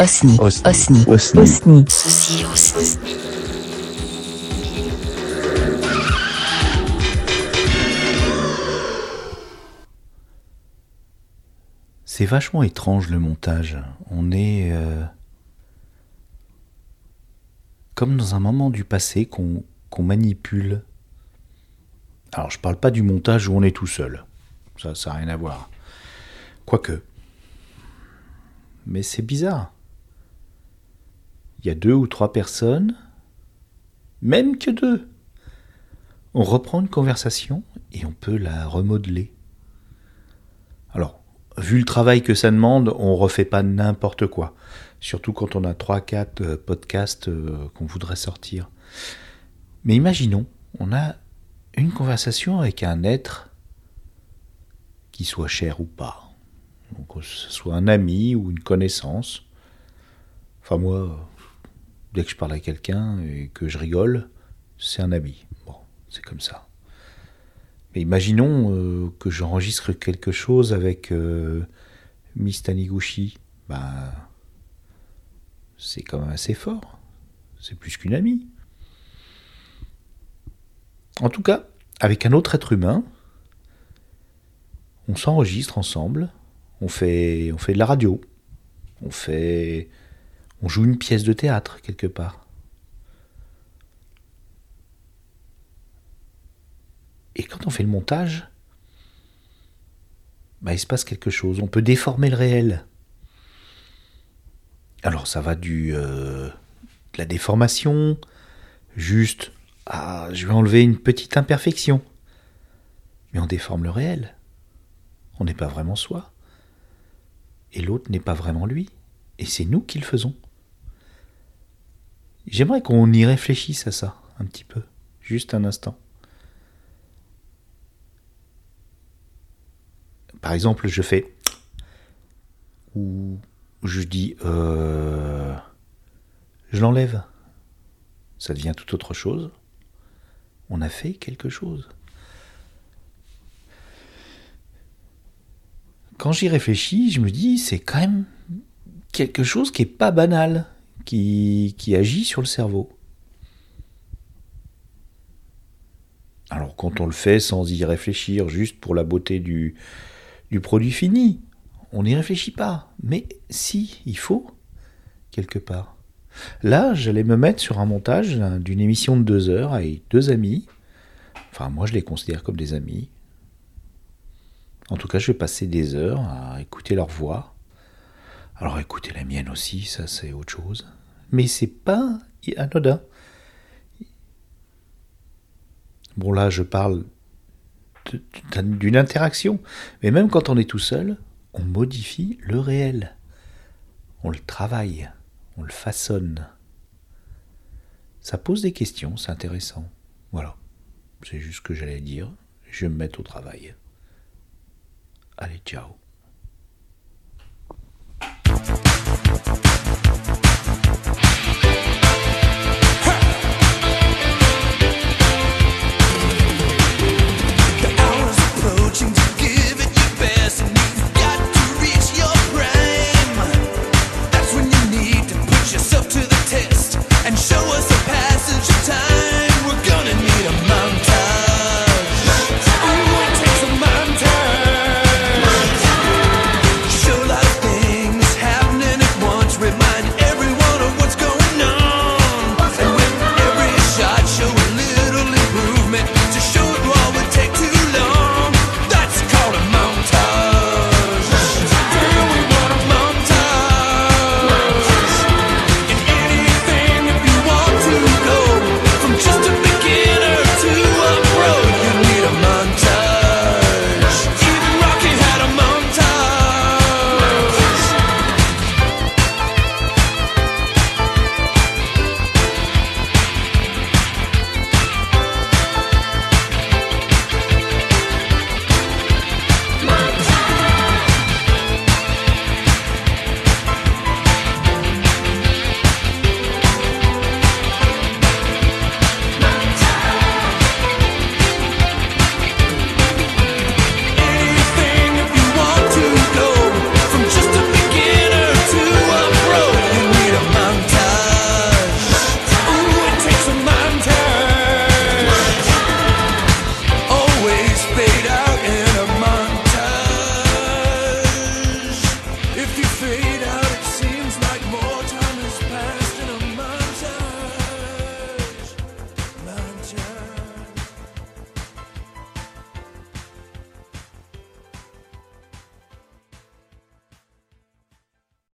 Osni. Osni. Osni. Osni. C'est vachement étrange le montage. On est euh, comme dans un moment du passé qu'on qu'on manipule. Alors je parle pas du montage où on est tout seul. Ça, ça n'a rien à voir. Quoique. Mais c'est bizarre. Il y a deux ou trois personnes, même que deux. On reprend une conversation et on peut la remodeler. Alors, vu le travail que ça demande, on refait pas n'importe quoi. Surtout quand on a 3-4 euh, podcasts euh, qu'on voudrait sortir. Mais imaginons, on a une conversation avec un être qui soit cher ou pas. Que ce soit un ami ou une connaissance. Enfin, moi, dès que je parle à quelqu'un et que je rigole, c'est un ami. Bon, c'est comme ça. Mais imaginons euh, que j'enregistre quelque chose avec euh, Miss Taniguchi. Ben, c'est quand même assez fort. C'est plus qu'une amie. En tout cas, avec un autre être humain, on s'enregistre ensemble, on fait, on fait de la radio, on fait, on joue une pièce de théâtre quelque part. Et quand on fait le montage, bah, il se passe quelque chose. On peut déformer le réel. Alors ça va du euh, de la déformation, juste ah, je vais enlever une petite imperfection. Mais on déforme le réel. On n'est pas vraiment soi. Et l'autre n'est pas vraiment lui. Et c'est nous qui le faisons. J'aimerais qu'on y réfléchisse à ça un petit peu, juste un instant. Par exemple, je fais ou je dis euh, je l'enlève. Ça devient tout autre chose. On a fait quelque chose. Quand j'y réfléchis, je me dis c'est quand même quelque chose qui est pas banal, qui, agit sur le cerveau. Alors quand on le fait sans y réfléchir, juste pour la beauté du, du produit fini, on n'y réfléchit pas. Mais si, il faut, quelque part. Là, j'allais me mettre sur un montage d'une émission de deux heures avec deux amis. Enfin, moi, je les considère comme des amis. En tout cas, je vais passer des heures à écouter leur voix. Alors, écouter la mienne aussi, ça, c'est autre chose. Mais c'est pas anodin. Bon, là, je parle d'une interaction. Mais même quand on est tout seul, on modifie le réel. On le travaille, on le façonne. Ça pose des questions, c'est intéressant. Voilà, c'est juste ce que j'allais dire. Je vais me mettre au travail. Allez, ciao.